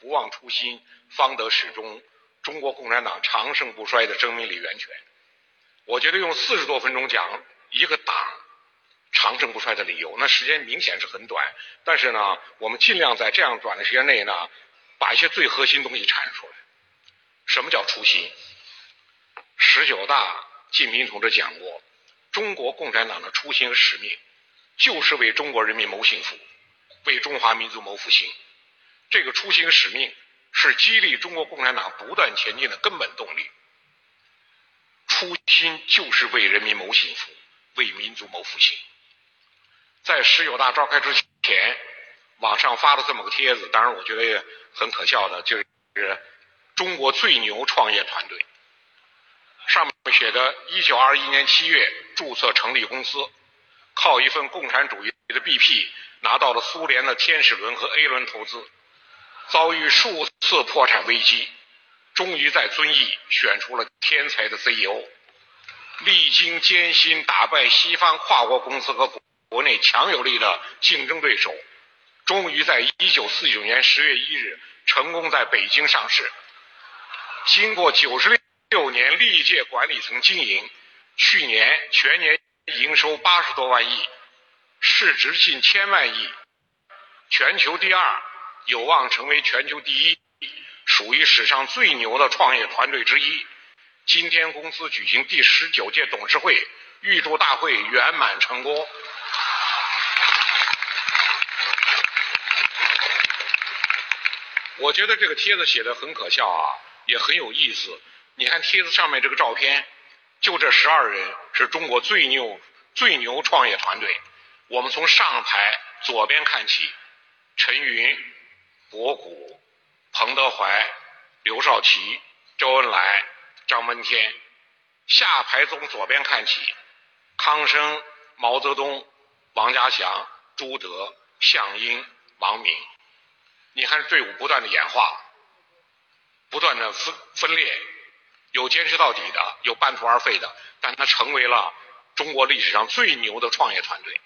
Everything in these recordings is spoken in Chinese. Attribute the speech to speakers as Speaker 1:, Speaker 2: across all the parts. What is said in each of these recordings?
Speaker 1: 不忘初心，方得始终。中国共产党长盛不衰的生命力源泉。我觉得用四十多分钟讲一个党长盛不衰的理由，那时间明显是很短。但是呢，我们尽量在这样短的时间内呢，把一些最核心东西阐述出来。什么叫初心？十九大，近平同志讲过，中国共产党的初心和使命，就是为中国人民谋幸福，为中华民族谋复兴。这个初心使命。是激励中国共产党不断前进的根本动力。初心就是为人民谋幸福，为民族谋复兴。在十九大召开之前，网上发了这么个帖子，当然我觉得也很可笑的，就是中国最牛创业团队。上面写的：一九二一年七月注册成立公司，靠一份共产主义的 BP 拿到了苏联的天使轮和 A 轮投资。遭遇数次破产危机，终于在遵义选出了天才的 CEO。历经艰辛，打败西方跨国公司和国内强有力的竞争对手，终于在1949年10月1日成功在北京上市。经过96年历届管理层经营，去年全年营收80多万亿，市值近千万亿，全球第二。有望成为全球第一，属于史上最牛的创业团队之一。今天公司举行第十九届董事会，预祝大会圆满成功。我觉得这个帖子写的很可笑啊，也很有意思。你看帖子上面这个照片，就这十二人是中国最牛、最牛创业团队。我们从上排左边看起，陈云。博古、彭德怀、刘少奇、周恩来、张闻天，下排从左边看起，康生、毛泽东、王家祥、朱德、项英、王明。你看队伍不断的演化，不断的分分裂，有坚持到底的，有半途而废的，但他成为了中国历史上最牛的创业团队。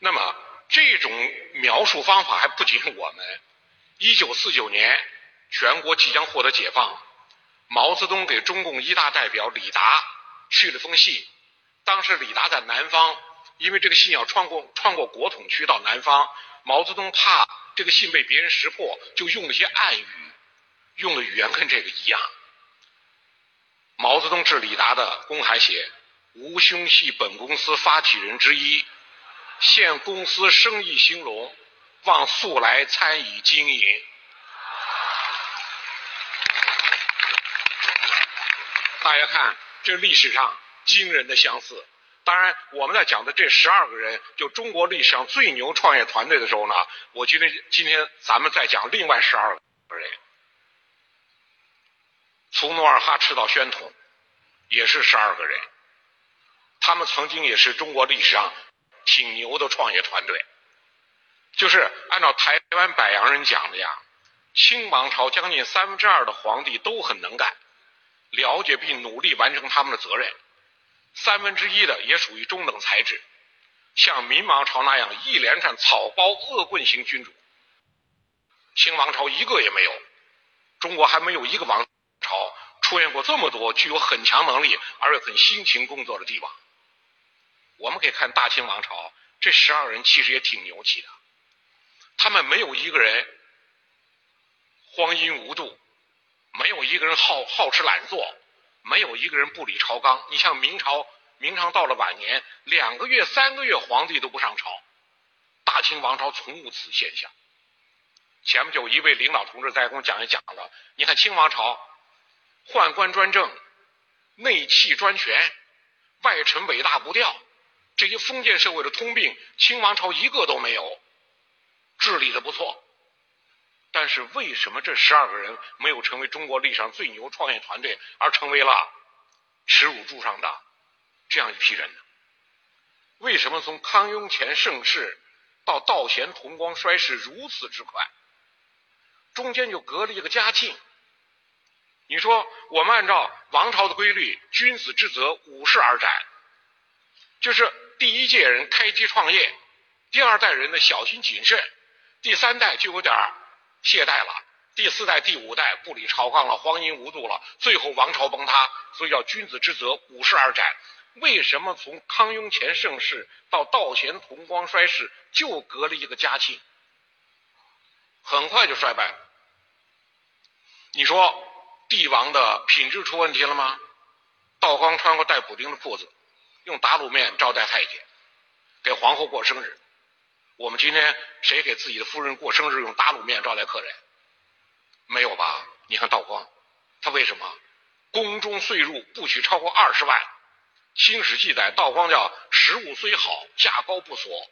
Speaker 1: 那么。这种描述方法还不仅我们。一九四九年，全国即将获得解放，毛泽东给中共一大代表李达去了封信。当时李达在南方，因为这个信要穿过穿过国统区到南方，毛泽东怕这个信被别人识破，就用了些暗语，用的语言跟这个一样。毛泽东致李达的公函写：“吾兄系本公司发起人之一。”现公司生意兴隆，望速来参与经营。大家看，这历史上惊人的相似。当然，我们在讲的这十二个人，就中国历史上最牛创业团队的时候呢，我觉得今天咱们再讲另外十二个人。从努尔哈赤到宣统，也是十二个人。他们曾经也是中国历史上。挺牛的创业团队，就是按照台湾百洋人讲的呀，清王朝将近三分之二的皇帝都很能干，了解并努力完成他们的责任，三分之一的也属于中等才智，像明王朝那样一连串草包恶棍型君主，清王朝一个也没有，中国还没有一个王朝出现过这么多具有很强能力而又很辛勤工作的帝王。我们可以看大清王朝这十二人其实也挺牛气的，他们没有一个人荒淫无度，没有一个人好好吃懒做，没有一个人不理朝纲。你像明朝，明朝到了晚年，两个月、三个月皇帝都不上朝，大清王朝从无此现象。前不久一位领导同志在跟我讲一讲了，你看清王朝宦官专政，内戚专权，外臣尾大不掉。这些封建社会的通病，清王朝一个都没有，治理的不错。但是为什么这十二个人没有成为中国历史上最牛创业团队，而成为了耻辱柱上的这样一批人呢？为什么从康雍乾盛世到道咸同光衰世如此之快？中间就隔了一个嘉庆。你说我们按照王朝的规律，君子之泽五世而斩，就是。第一届人开机创业，第二代人呢小心谨慎，第三代就有点懈怠了。第四代、第五代不理朝纲了，荒淫无度了，最后王朝崩塌，所以叫君子之泽，五世而斩。为什么从康雍乾盛世到道咸同光衰世就隔了一个嘉庆？很快就衰败了。你说帝王的品质出问题了吗？道光穿过带补丁的裤子，用打卤面招待太监，给皇后过生日。我们今天谁给自己的夫人过生日用打卤面招待客人？没有吧？你看道光，他为什么宫中岁入不许超过二十万？清史记载，道光叫食物虽好，价高不索，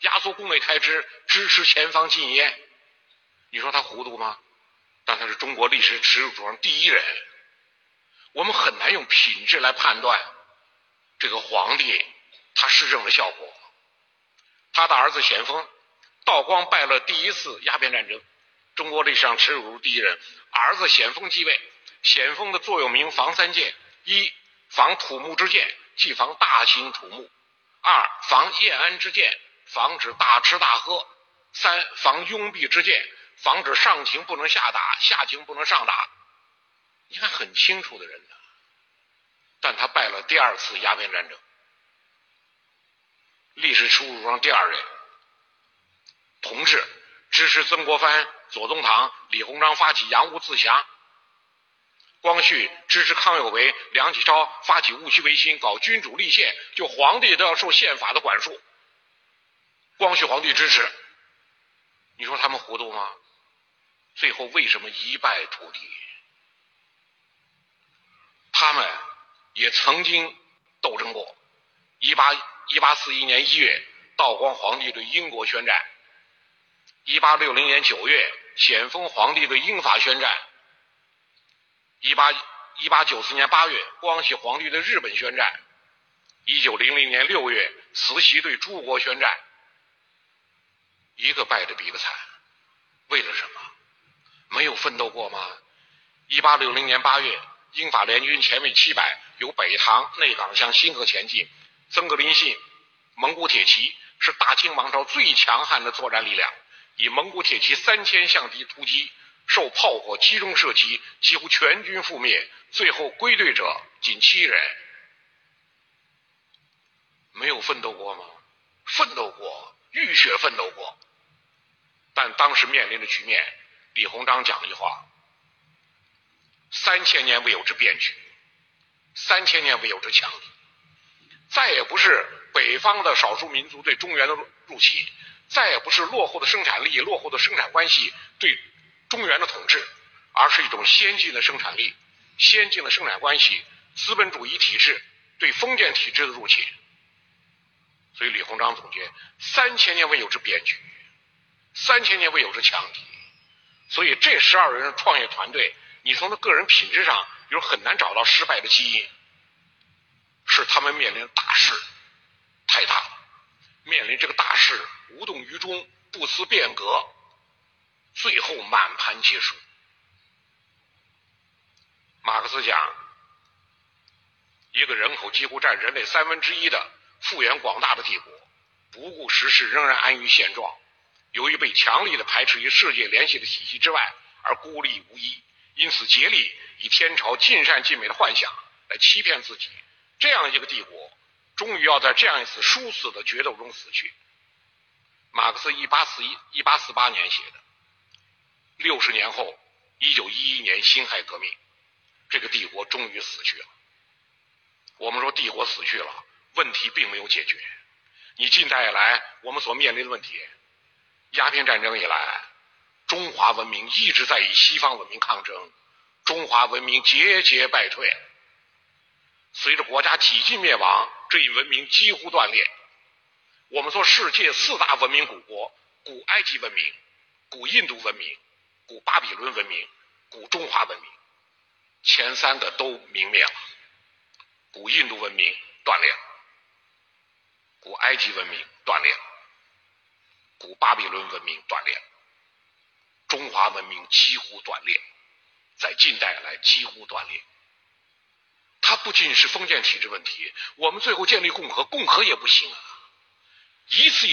Speaker 1: 压缩宫内开支，支持前方禁烟。你说他糊涂吗？但他是中国历史耻辱上第一人。我们很难用品质来判断这个皇帝他施政的效果。他的儿子咸丰，道光败了第一次鸦片战争。中国历史上耻辱第一人，儿子咸丰继位。咸丰的座右铭防三箭：一防土木之剑，即防大兴土木；二防晏安之剑，防止大吃大喝；三防拥蔽之剑，防止上情不能下打，下情不能上打。你看很清楚的人呢，但他败了第二次鸦片战争，历史耻辱上第二人。同志支持曾国藩。左宗棠、李鸿章发起洋务自强，光绪支持康有为、梁启超发起戊戌维新，搞君主立宪，就皇帝都要受宪法的管束。光绪皇帝支持，你说他们糊涂吗？最后为什么一败涂地？他们也曾经斗争过。一八一八四一年一月，道光皇帝对英国宣战。一八六零年九月。咸丰皇帝对英法宣战，一八一八九四年八月，光绪皇帝对日本宣战，一九零零年六月，慈禧对诸国宣战，一个败的比一个惨，为了什么？没有奋斗过吗？一八六零年八月，英法联军前卫七百，由北塘、内港向新河前进，曾格林信、蒙古铁骑是大清王朝最强悍的作战力量。以蒙古铁骑三千向敌突击，受炮火集中射击，几乎全军覆灭。最后归队者仅七人。没有奋斗过吗？奋斗过，浴血奋斗过。但当时面临的局面，李鸿章讲了一句话：三千年未有之变局，三千年未有之强敌，再也不是北方的少数民族对中原的入侵。再也不是落后的生产力、落后的生产关系对中原的统治，而是一种先进的生产力、先进的生产关系、资本主义体制对封建体制的入侵。所以李鸿章总结：三千年未有之变局，三千年未有之强敌。所以这十二人创业团队，你从他个人品质上有很难找到失败的基因，是他们面临大事太大了，面临这个大事。无动于衷，不思变革，最后满盘皆输。马克思讲，一个人口几乎占人类三分之一的幅员广大的帝国，不顾时势，仍然安于现状。由于被强力的排斥于世界联系的体系之外，而孤立无依，因此竭力以天朝尽善尽美的幻想来欺骗自己。这样一个帝国，终于要在这样一次殊死的决斗中死去。马克思一八四一一八四八年写的，六十年后，一九一一年辛亥革命，这个帝国终于死去了。我们说帝国死去了，问题并没有解决。你近代以来我们所面临的问题，鸦片战争以来，中华文明一直在与西方文明抗争，中华文明节节败退。随着国家几近灭亡，这一文明几乎断裂。我们说，世界四大文明古国：古埃及文明、古印度文明、古巴比伦文明、古中华文明，前三个都泯灭了。古印度文明断裂，古埃及文明断裂，古巴比伦文明断裂，中华文明几乎断裂，在近代来几乎断裂。它不仅是封建体制问题，我们最后建立共和，共和也不行啊。一次一。